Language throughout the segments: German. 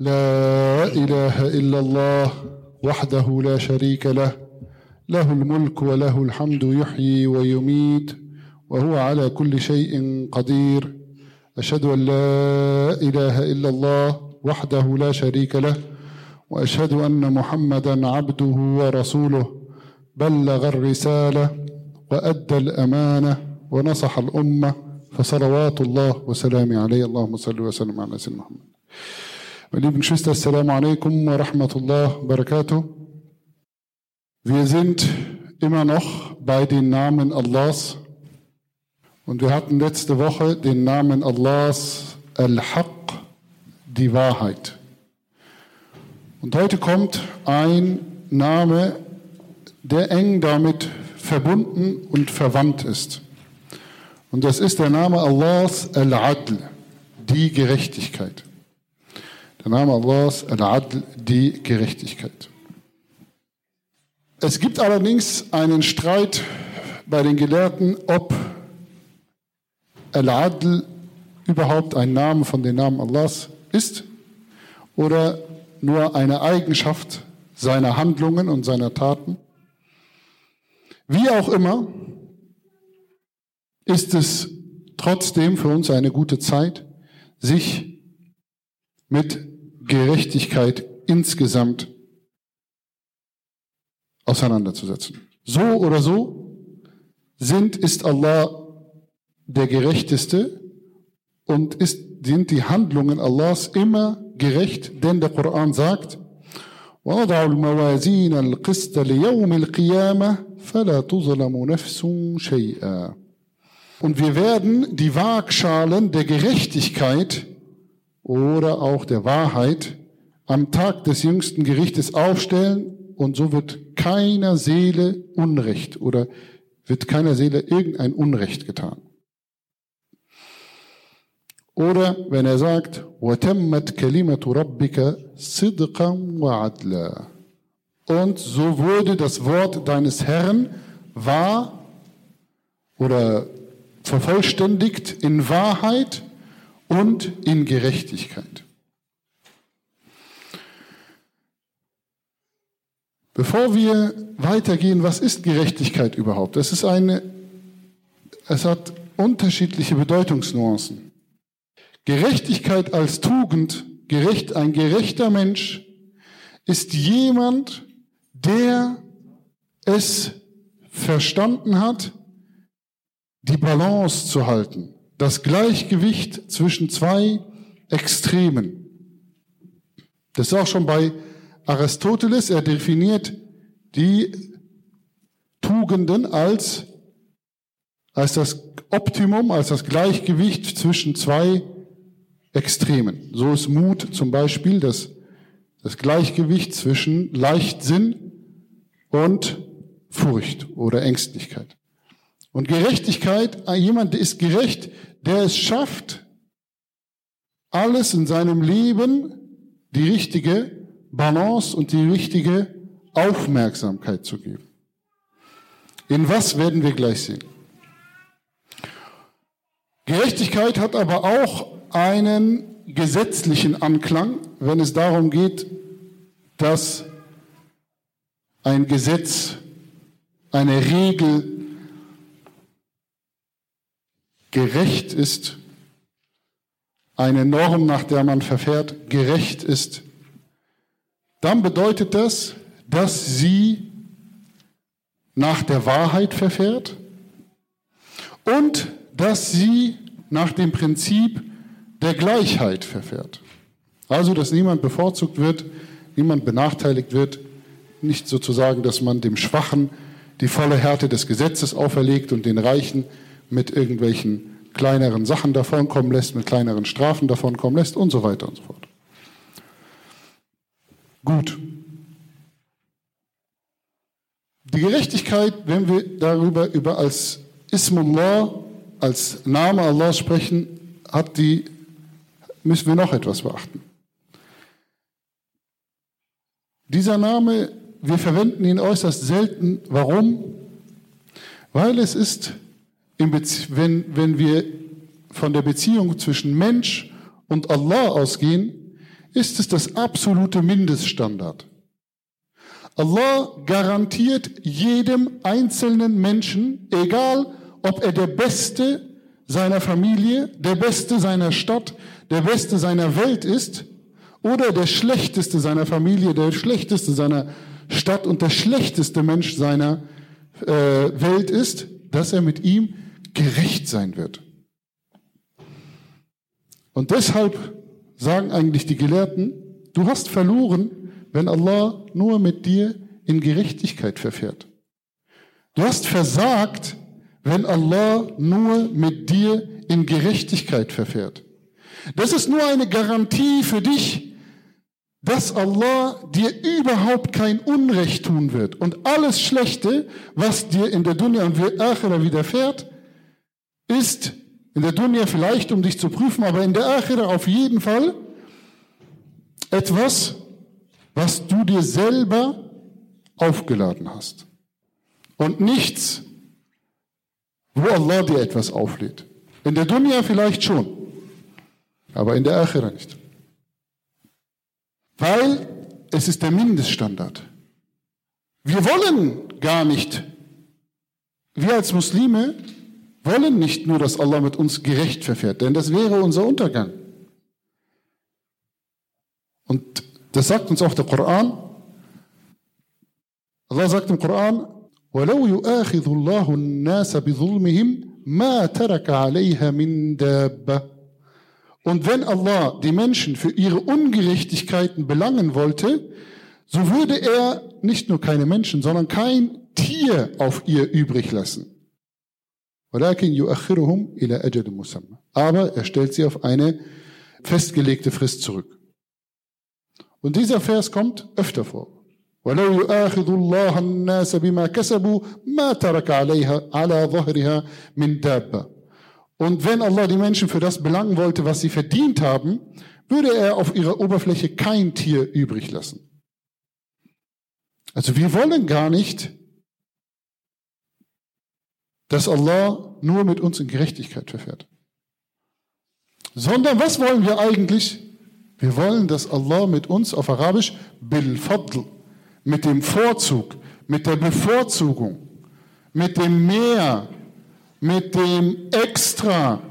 لا إله إلا الله وحده لا شريك له له الملك وله الحمد يحيي ويميت وهو على كل شيء قدير. أشهد أن لا إله إلا الله وحده لا شريك له وأشهد أن محمدا عبده ورسوله. بلغ الرسالة وأدى الأمانة ونصح الأمة فصلوات الله وسلامه عليه. اللهم صل وسلم على سيدنا محمد. Meine lieben Geschwister, Assalamu alaikum wa rahmatullah wa barakatuh. Wir sind immer noch bei den Namen Allahs und wir hatten letzte Woche den Namen Allahs Al-Haq, die Wahrheit. Und heute kommt ein Name, der eng damit verbunden und verwandt ist. Und das ist der Name Allahs Al-Adl, die Gerechtigkeit. Der Name Allahs Al-Adl, die Gerechtigkeit. Es gibt allerdings einen Streit bei den Gelehrten, ob Al-Adl überhaupt ein Name von den Namen Allahs ist oder nur eine Eigenschaft seiner Handlungen und seiner Taten. Wie auch immer, ist es trotzdem für uns eine gute Zeit, sich mit Gerechtigkeit insgesamt auseinanderzusetzen. So oder so sind, ist Allah der Gerechteste und ist, sind die Handlungen Allahs immer gerecht, denn der Koran sagt, وَوَضَعُ الْمَوَازِينَ الْقِسْطَ لِيَوْمِ الْقِيَامَةِ فَلَا تُظْلَمُ نَفْسٌ شَيْئًا Und wir werden die Waagschalen der Gerechtigkeit oder auch der Wahrheit am Tag des jüngsten Gerichtes aufstellen und so wird keiner Seele Unrecht oder wird keiner Seele irgendein Unrecht getan. Oder wenn er sagt, وَتَمَّتْ كَلِمَةُ رَبِّكَ صِدْقًا وَعَدْلًا Und so wurde das Wort deines Herrn wahr oder vervollständigt in Wahrheit und in Gerechtigkeit. Bevor wir weitergehen, was ist Gerechtigkeit überhaupt? Das ist eine, es hat unterschiedliche Bedeutungsnuancen. Gerechtigkeit als Tugend, gerecht, ein gerechter Mensch ist jemand, der es verstanden hat, die Balance zu halten, das Gleichgewicht zwischen zwei Extremen. Das ist auch schon bei Aristoteles, er definiert die Tugenden als, als das Optimum, als das Gleichgewicht zwischen zwei Extremen. So ist Mut zum Beispiel das, das Gleichgewicht zwischen Leichtsinn und Furcht oder Ängstlichkeit. Und Gerechtigkeit, jemand ist gerecht, der es schafft, alles in seinem Leben die richtige Balance und die richtige Aufmerksamkeit zu geben. In was werden wir gleich sehen? Gerechtigkeit hat aber auch einen gesetzlichen Anklang, wenn es darum geht, dass ein Gesetz, eine Regel gerecht ist, eine Norm, nach der man verfährt, gerecht ist, dann bedeutet das, dass sie nach der Wahrheit verfährt und dass sie nach dem Prinzip der Gleichheit verfährt. Also, dass niemand bevorzugt wird, niemand benachteiligt wird, nicht sozusagen, dass man dem Schwachen die volle Härte des Gesetzes auferlegt und den Reichen mit irgendwelchen kleineren Sachen davonkommen lässt, mit kleineren Strafen davonkommen lässt und so weiter und so fort. Gut. Die Gerechtigkeit, wenn wir darüber über als Ismullah, als Name Allah sprechen, hat die müssen wir noch etwas beachten. Dieser Name, wir verwenden ihn äußerst selten. Warum? Weil es ist, wenn, wenn wir von der Beziehung zwischen Mensch und Allah ausgehen, ist es das absolute Mindeststandard. Allah garantiert jedem einzelnen Menschen, egal ob er der Beste seiner Familie, der Beste seiner Stadt, der Beste seiner Welt ist, oder der Schlechteste seiner Familie, der Schlechteste seiner Stadt und der schlechteste Mensch seiner äh, Welt ist, dass er mit ihm gerecht sein wird. Und deshalb sagen eigentlich die Gelehrten, du hast verloren, wenn Allah nur mit dir in Gerechtigkeit verfährt. Du hast versagt, wenn Allah nur mit dir in Gerechtigkeit verfährt. Das ist nur eine Garantie für dich, dass Allah dir überhaupt kein Unrecht tun wird. Und alles Schlechte, was dir in der Dunya und Akhira widerfährt, ist in der Dunya vielleicht, um dich zu prüfen, aber in der Akhira auf jeden Fall etwas, was du dir selber aufgeladen hast. Und nichts, wo Allah dir etwas auflädt. In der Dunya vielleicht schon, aber in der Akhira nicht. Weil es ist der Mindeststandard. Wir wollen gar nicht, wir als Muslime wollen nicht nur, dass Allah mit uns gerecht verfährt, denn das wäre unser Untergang. Und das sagt uns auch der Koran. Allah sagt im Koran, ولو يؤاخذ الله الناس بظلمهم ما ترك عليها من دابة und wenn Allah die Menschen für ihre Ungerechtigkeiten belangen wollte, so würde er nicht nur keine Menschen, sondern kein Tier auf ihr übrig lassen. Aber er stellt sie auf eine festgelegte Frist zurück. Und dieser Vers kommt öfter vor. ولو يؤاخذ الله الناس بما كسبوا ما ترك عليها على ظهرها من دابه und wenn Allah die Menschen für das belangen wollte, was sie verdient haben, würde er auf ihrer Oberfläche kein Tier übrig lassen. Also wir wollen gar nicht, dass Allah nur mit uns in Gerechtigkeit verfährt. Sondern was wollen wir eigentlich? Wir wollen, dass Allah mit uns auf Arabisch bil fadl, mit dem Vorzug, mit der Bevorzugung, mit dem Mehr, mit dem Extra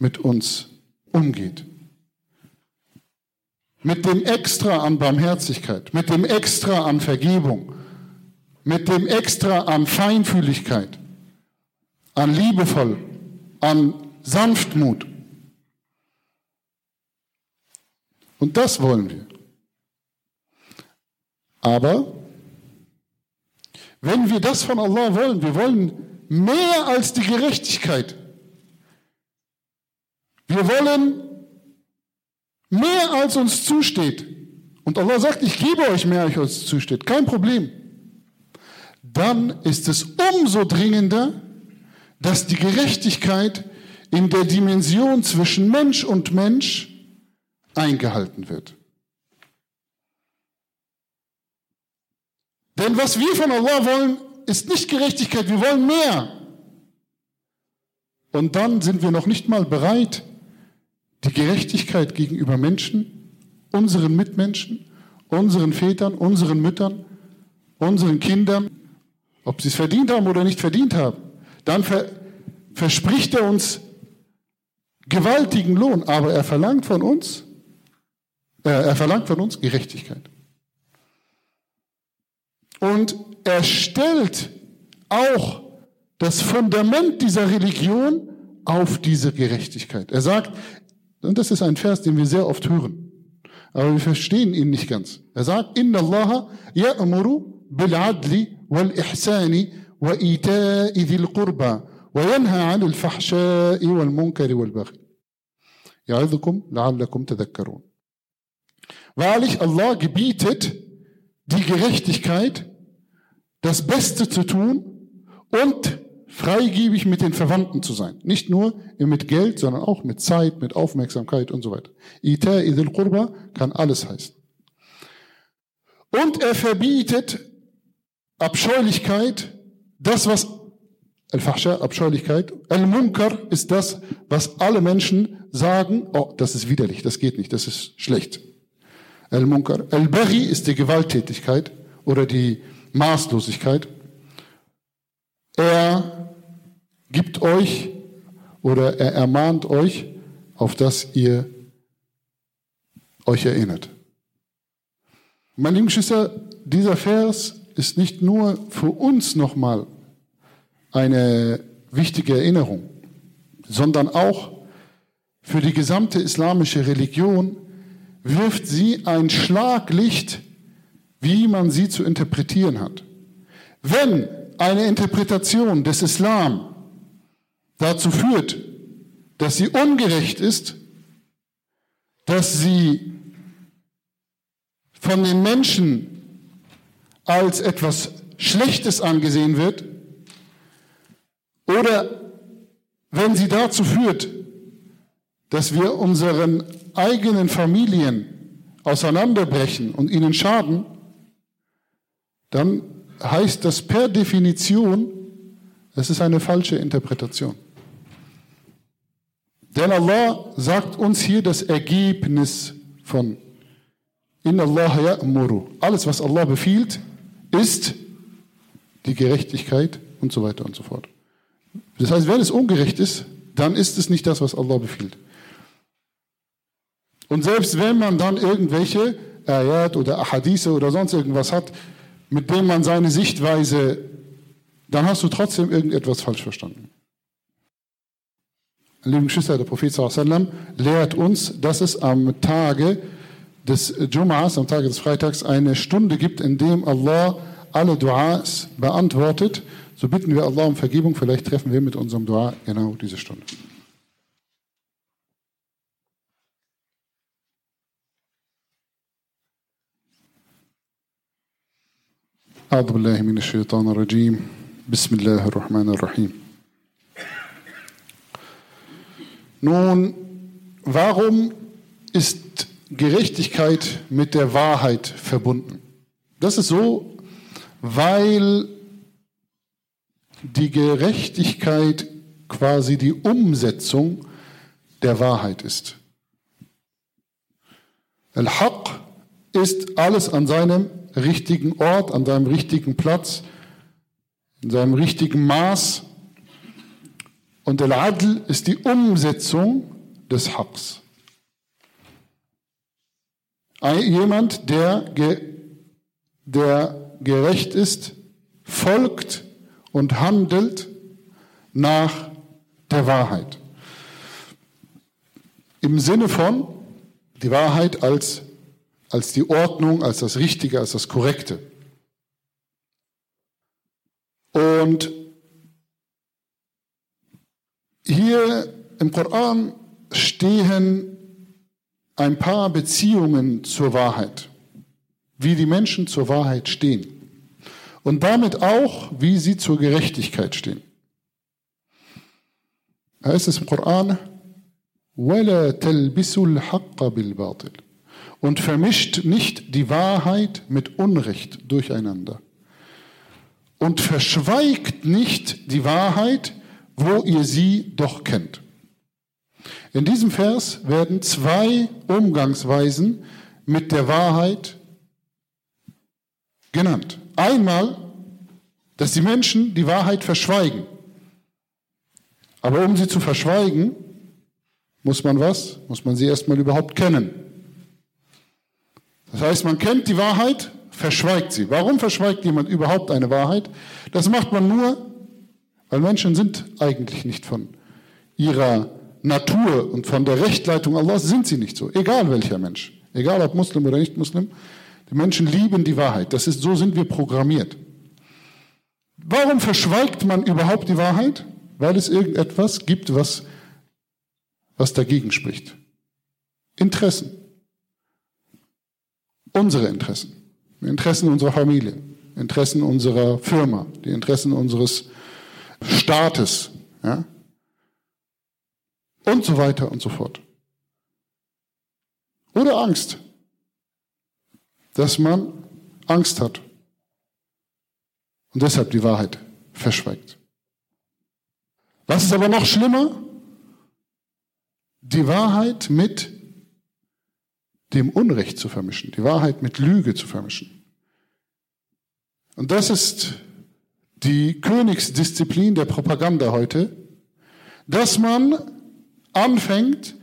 mit uns umgeht. Mit dem Extra an Barmherzigkeit, mit dem Extra an Vergebung, mit dem Extra an Feinfühligkeit, an Liebevoll, an Sanftmut. Und das wollen wir. Aber wenn wir das von Allah wollen, wir wollen mehr als die Gerechtigkeit. Wir wollen mehr als uns zusteht. Und Allah sagt, ich gebe euch mehr als uns zusteht. Kein Problem. Dann ist es umso dringender, dass die Gerechtigkeit in der Dimension zwischen Mensch und Mensch eingehalten wird. Denn was wir von Allah wollen, ist nicht Gerechtigkeit, wir wollen mehr. Und dann sind wir noch nicht mal bereit, die Gerechtigkeit gegenüber Menschen, unseren Mitmenschen, unseren Vätern, unseren Müttern, unseren Kindern, ob sie es verdient haben oder nicht verdient haben, dann ver verspricht er uns gewaltigen Lohn, aber er verlangt von uns, äh, er verlangt von uns Gerechtigkeit. Und er stellt auch das Fundament dieser Religion auf diese Gerechtigkeit. Er sagt, und das ist ein Vers, den wir sehr oft hören, aber wir verstehen ihn nicht ganz. Er sagt, Inna Allah ya'muru bil adli wal ihsani wa ita'i dhil qurba fahsha'i wal munkari wal baghi. Ya'idhukum la'allakum tadhakkarun. Wahrlich, Allah gebietet die Gerechtigkeit das Beste zu tun und freigebig mit den Verwandten zu sein. Nicht nur mit Geld, sondern auch mit Zeit, mit Aufmerksamkeit und so weiter. Ita idil Qurba kann alles heißen. Und er verbietet Abscheulichkeit, das was Al-Fahsha, Abscheulichkeit. Al-Munkar ist das, was alle Menschen sagen, oh, das ist widerlich, das geht nicht, das ist schlecht. Al-Munkar. Al-Baghi ist die Gewalttätigkeit oder die Maßlosigkeit. Er gibt euch oder er ermahnt euch, auf das ihr euch erinnert. Meine lieben Geschwister, dieser Vers ist nicht nur für uns nochmal eine wichtige Erinnerung, sondern auch für die gesamte islamische Religion wirft sie ein Schlaglicht, wie man sie zu interpretieren hat. Wenn eine Interpretation des Islam dazu führt, dass sie ungerecht ist, dass sie von den Menschen als etwas Schlechtes angesehen wird, oder wenn sie dazu führt, dass wir unseren eigenen Familien auseinanderbrechen und ihnen schaden, dann heißt das per Definition, es ist eine falsche Interpretation. Denn Allah sagt uns hier das Ergebnis von Inna Allah ya'muru. Alles, was Allah befiehlt, ist die Gerechtigkeit und so weiter und so fort. Das heißt, wenn es ungerecht ist, dann ist es nicht das, was Allah befiehlt. Und selbst wenn man dann irgendwelche Ayat oder Ahadithe oder sonst irgendwas hat, mit dem man seine Sichtweise, dann hast du trotzdem irgendetwas falsch verstanden. Liebe Geschwister, der Prophet sallam, lehrt uns, dass es am Tage des Jum'as, am Tage des Freitags, eine Stunde gibt, in dem Allah alle Duas beantwortet. So bitten wir Allah um Vergebung. Vielleicht treffen wir mit unserem Dua genau diese Stunde. أعوذ بالله من الشيطان الرجيم بسم الله الرحمن الرحيم Nun, warum ist Gerechtigkeit mit der Wahrheit verbunden? Das ist so, weil die Gerechtigkeit quasi die Umsetzung der Wahrheit ist. Al-Haq ist alles an seinem richtigen Ort, an seinem richtigen Platz, in seinem richtigen Maß. Und Al-Adl ist die Umsetzung des Haqs. Jemand, der, der gerecht ist, folgt und handelt nach der Wahrheit. Im Sinne von die Wahrheit als als die Ordnung, als das Richtige, als das Korrekte. Und hier im Koran stehen ein paar Beziehungen zur Wahrheit, wie die Menschen zur Wahrheit stehen und damit auch, wie sie zur Gerechtigkeit stehen. Da heißt es im Koran, وَلَا تَلْبِسُوا الْحَقَّ بِالْبَاطِلِ und vermischt nicht die Wahrheit mit Unrecht durcheinander. Und verschweigt nicht die Wahrheit, wo ihr sie doch kennt. In diesem Vers werden zwei Umgangsweisen mit der Wahrheit genannt. Einmal, dass die Menschen die Wahrheit verschweigen. Aber um sie zu verschweigen, muss man was? Muss man sie erstmal überhaupt kennen. Das heißt, man kennt die Wahrheit, verschweigt sie. Warum verschweigt jemand überhaupt eine Wahrheit? Das macht man nur, weil Menschen sind eigentlich nicht von ihrer Natur und von der Rechtleitung Allahs sind sie nicht so. Egal welcher Mensch. Egal ob Muslim oder nicht Muslim. Die Menschen lieben die Wahrheit. Das ist, so sind wir programmiert. Warum verschweigt man überhaupt die Wahrheit? Weil es irgendetwas gibt, was, was dagegen spricht. Interessen unsere Interessen, die Interessen unserer Familie, Interessen unserer Firma, die Interessen unseres Staates, ja? und so weiter und so fort. Oder Angst, dass man Angst hat und deshalb die Wahrheit verschweigt. Was ist aber noch schlimmer? Die Wahrheit mit dem Unrecht zu vermischen, die Wahrheit mit Lüge zu vermischen. Und das ist die Königsdisziplin der Propaganda heute, dass man anfängt,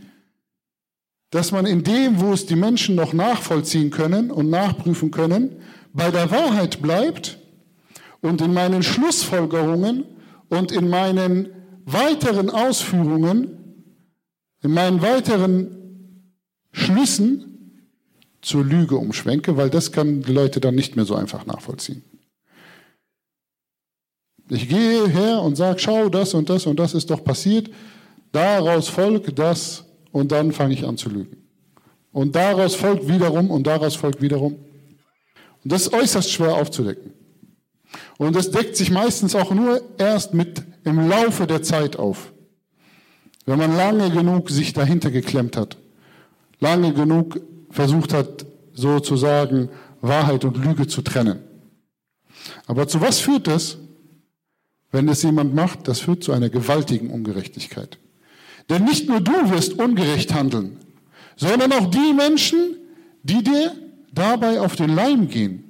dass man in dem, wo es die Menschen noch nachvollziehen können und nachprüfen können, bei der Wahrheit bleibt und in meinen Schlussfolgerungen und in meinen weiteren Ausführungen, in meinen weiteren Schlüssen zur Lüge umschwenke, weil das kann die Leute dann nicht mehr so einfach nachvollziehen. Ich gehe her und sage, schau, das und das und das ist doch passiert. Daraus folgt das und dann fange ich an zu lügen. Und daraus folgt wiederum und daraus folgt wiederum. Und das ist äußerst schwer aufzudecken. Und das deckt sich meistens auch nur erst mit im Laufe der Zeit auf. Wenn man lange genug sich dahinter geklemmt hat, lange genug versucht hat, sozusagen Wahrheit und Lüge zu trennen. Aber zu was führt das? Wenn es jemand macht, das führt zu einer gewaltigen Ungerechtigkeit. Denn nicht nur du wirst ungerecht handeln, sondern auch die Menschen, die dir dabei auf den Leim gehen.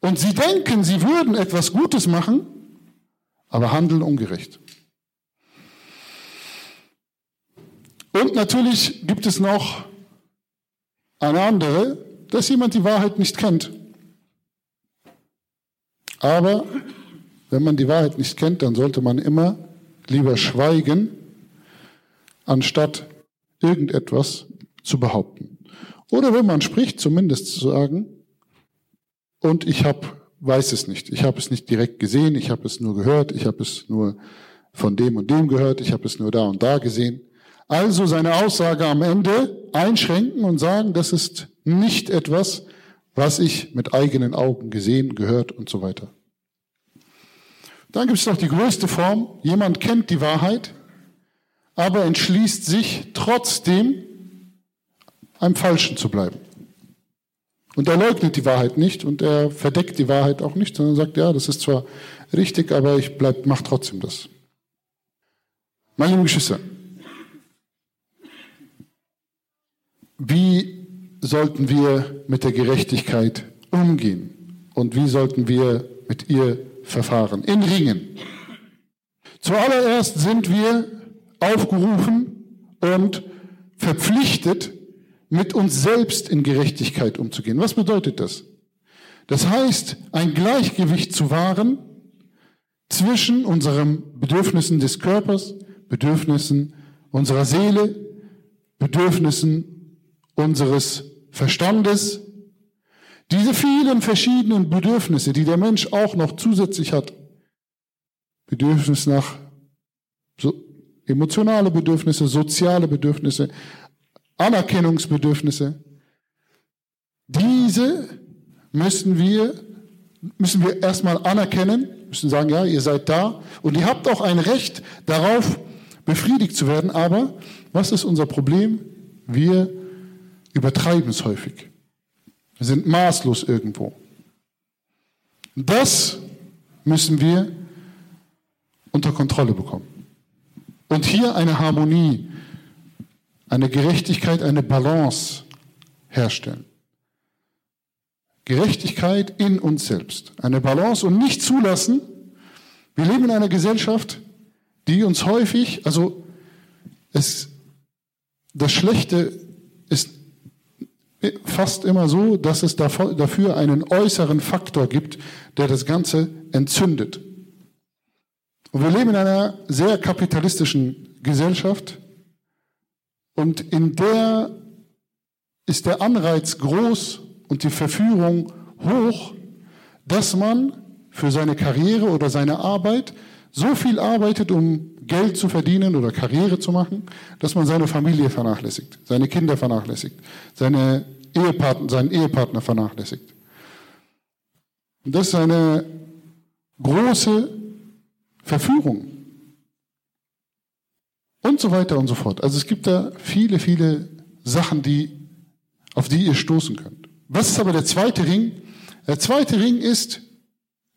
Und sie denken, sie würden etwas Gutes machen, aber handeln ungerecht. Und natürlich gibt es noch eine andere, dass jemand die Wahrheit nicht kennt. Aber wenn man die Wahrheit nicht kennt, dann sollte man immer lieber schweigen, anstatt irgendetwas zu behaupten. Oder wenn man spricht, zumindest zu sagen, und ich hab, weiß es nicht. Ich habe es nicht direkt gesehen, ich habe es nur gehört, ich habe es nur von dem und dem gehört, ich habe es nur da und da gesehen. Also seine Aussage am Ende einschränken und sagen, das ist nicht etwas, was ich mit eigenen Augen gesehen, gehört und so weiter. Dann gibt es noch die größte Form. Jemand kennt die Wahrheit, aber entschließt sich trotzdem, einem Falschen zu bleiben. Und er leugnet die Wahrheit nicht und er verdeckt die Wahrheit auch nicht, sondern sagt, ja, das ist zwar richtig, aber ich bleib, mach trotzdem das. Meine lieben Geschwister, wie sollten wir mit der Gerechtigkeit umgehen und wie sollten wir mit ihr verfahren? In Ringen. Zuallererst sind wir aufgerufen und verpflichtet, mit uns selbst in Gerechtigkeit umzugehen. Was bedeutet das? Das heißt, ein Gleichgewicht zu wahren zwischen unseren Bedürfnissen des Körpers, Bedürfnissen unserer Seele, Bedürfnissen unseres Verstandes. Diese vielen verschiedenen Bedürfnisse, die der Mensch auch noch zusätzlich hat. Bedürfnis nach so, emotionale Bedürfnisse, soziale Bedürfnisse, Anerkennungsbedürfnisse. Diese müssen wir, müssen wir erstmal anerkennen, müssen sagen, ja, ihr seid da und ihr habt auch ein Recht darauf, befriedigt zu werden. Aber was ist unser Problem? Wir übertreiben es häufig. Wir sind maßlos irgendwo. Das müssen wir unter Kontrolle bekommen. Und hier eine Harmonie eine Gerechtigkeit, eine Balance herstellen. Gerechtigkeit in uns selbst. Eine Balance und nicht zulassen. Wir leben in einer Gesellschaft, die uns häufig, also es, das Schlechte ist fast immer so, dass es dafür einen äußeren Faktor gibt, der das Ganze entzündet. Und wir leben in einer sehr kapitalistischen Gesellschaft, und in der ist der Anreiz groß und die Verführung hoch, dass man für seine Karriere oder seine Arbeit so viel arbeitet, um Geld zu verdienen oder Karriere zu machen, dass man seine Familie vernachlässigt, seine Kinder vernachlässigt, seine Ehepartner, seinen Ehepartner vernachlässigt. Und das ist eine große Verführung und so weiter und so fort. Also es gibt da viele, viele Sachen, die, auf die ihr stoßen könnt. Was ist aber der zweite Ring? Der zweite Ring ist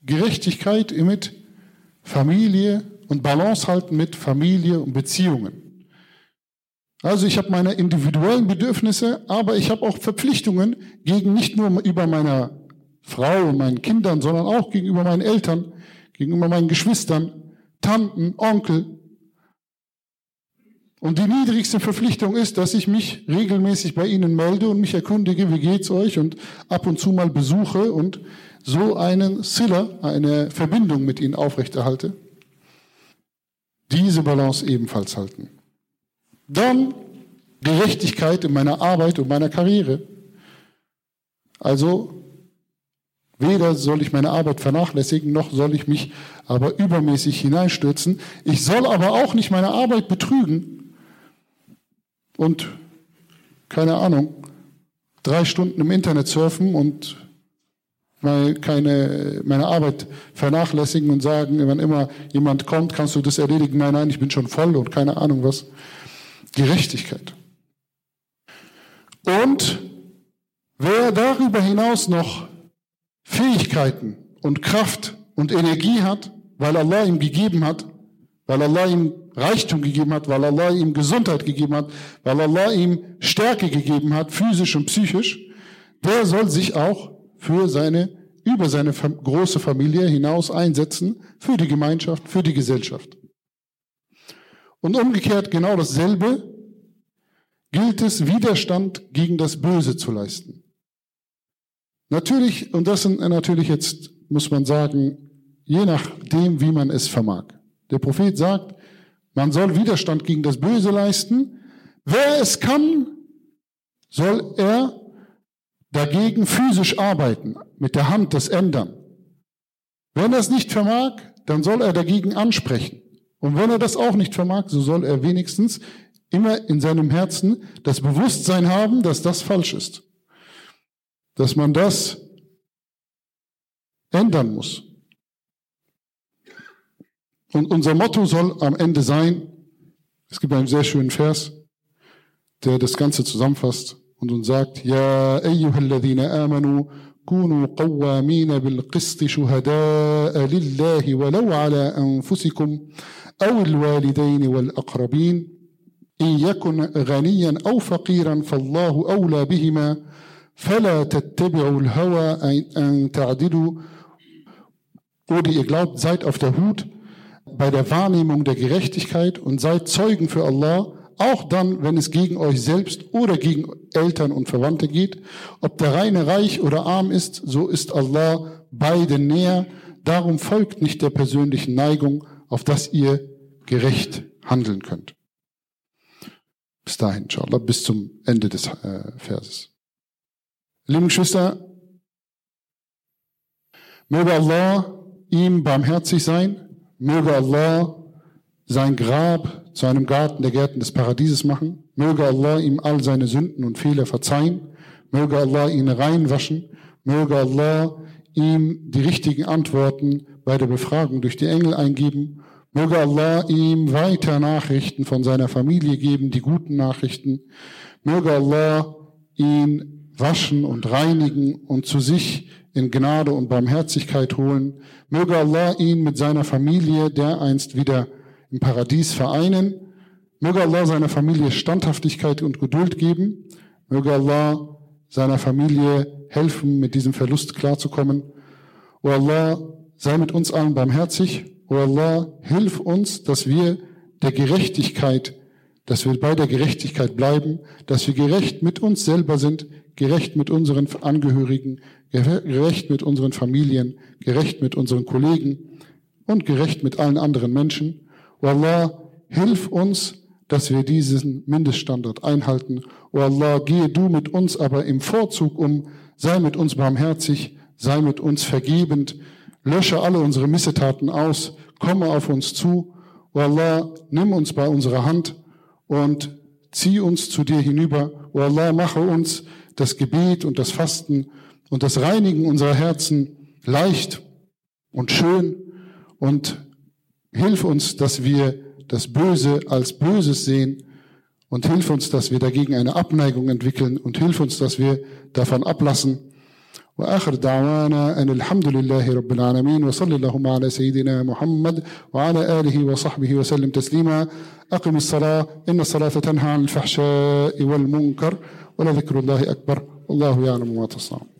Gerechtigkeit mit Familie und Balance halten mit Familie und Beziehungen. Also ich habe meine individuellen Bedürfnisse, aber ich habe auch Verpflichtungen gegen nicht nur über meiner Frau und meinen Kindern, sondern auch gegenüber meinen Eltern, gegenüber meinen Geschwistern, Tanten, Onkel. Und die niedrigste Verpflichtung ist, dass ich mich regelmäßig bei ihnen melde und mich erkundige, wie geht's euch und ab und zu mal besuche und so einen Silla, eine Verbindung mit ihnen aufrechterhalte. Diese Balance ebenfalls halten. Dann Gerechtigkeit in meiner Arbeit und meiner Karriere. Also weder soll ich meine Arbeit vernachlässigen, noch soll ich mich aber übermäßig hineinstürzen. Ich soll aber auch nicht meine Arbeit betrügen und, keine Ahnung, drei Stunden im Internet surfen und meine Arbeit vernachlässigen und sagen, wenn immer jemand kommt, kannst du das erledigen. Nein, nein, ich bin schon voll und keine Ahnung was. Gerechtigkeit. Und wer darüber hinaus noch Fähigkeiten und Kraft und Energie hat, weil Allah ihm gegeben hat, weil Allah ihm Reichtum gegeben hat, weil Allah ihm Gesundheit gegeben hat, weil Allah ihm Stärke gegeben hat, physisch und psychisch, der soll sich auch für seine, über seine große Familie hinaus einsetzen, für die Gemeinschaft, für die Gesellschaft. Und umgekehrt genau dasselbe gilt es, Widerstand gegen das Böse zu leisten. Natürlich, und das sind natürlich jetzt, muss man sagen, je nachdem, wie man es vermag. Der Prophet sagt, man soll Widerstand gegen das Böse leisten. Wer es kann, soll er dagegen physisch arbeiten, mit der Hand das ändern. Wenn er es nicht vermag, dann soll er dagegen ansprechen. Und wenn er das auch nicht vermag, so soll er wenigstens immer in seinem Herzen das Bewusstsein haben, dass das falsch ist Dass man das ändern muss. Und unser Motto soll am Ende sein, es gibt einen sehr schönen Vers, der das Ganze zusammenfasst und uns sagt, Ja, ayyuhalladhina amanu, كونوا قوامين بالقسط شهداء لله ولو على أنفسكم أو الوالدين والأقربين إن يكن غنيا أو فقيرا فالله أولى بهما فلا تتبعوا الهوى أن تعدلوا oder ihr glaubt, seid auf der Hut bei der Wahrnehmung der Gerechtigkeit und seid Zeugen für Allah, auch dann, wenn es gegen euch selbst oder gegen Eltern und Verwandte geht. Ob der Reine reich oder arm ist, so ist Allah beiden näher. Darum folgt nicht der persönlichen Neigung, auf dass ihr gerecht handeln könnt. Bis dahin, inshallah, bis zum Ende des äh, Verses. Liebe Geschwister, möge Allah ihm barmherzig sein, möge Allah sein Grab zu einem Garten der Gärten des Paradieses machen, möge Allah ihm all seine Sünden und Fehler verzeihen, möge Allah ihn reinwaschen, möge Allah ihm die richtigen Antworten bei der Befragung durch die Engel eingeben Möge Allah ihm weiter Nachrichten von seiner Familie geben, die guten Nachrichten. Möge Allah ihn waschen und reinigen und zu sich in Gnade und Barmherzigkeit holen. Möge Allah ihn mit seiner Familie dereinst wieder im Paradies vereinen. Möge Allah seiner Familie Standhaftigkeit und Geduld geben. Möge Allah seiner Familie helfen, mit diesem Verlust klarzukommen. O Allah, sei mit uns allen barmherzig O Allah, hilf uns, dass wir der Gerechtigkeit, dass wir bei der Gerechtigkeit bleiben, dass wir gerecht mit uns selber sind, gerecht mit unseren Angehörigen, gerecht mit unseren Familien, gerecht mit unseren Kollegen und gerecht mit allen anderen Menschen. O Allah, hilf uns, dass wir diesen Mindeststandard einhalten. O Allah, gehe du mit uns aber im Vorzug um, sei mit uns barmherzig, sei mit uns vergebend, lösche alle unsere Missetaten aus, komme auf uns zu. O Allah, nimm uns bei unserer Hand und zieh uns zu dir hinüber. O Allah, mache uns das Gebet und das Fasten und das Reinigen unserer Herzen leicht und schön und hilf uns, dass wir das Böse als Böses sehen und hilf uns, dass wir dagegen eine Abneigung entwickeln und hilf uns, dass wir davon ablassen وآخر دعوانا أن الحمد لله رب العالمين وصل اللهم على سيدنا محمد وعلى آله وصحبه وسلم تسليما أقم الصلاة إن الصلاة تنهى عن الفحشاء والمنكر ولذكر الله أكبر. والله يعلم ما تصنعون.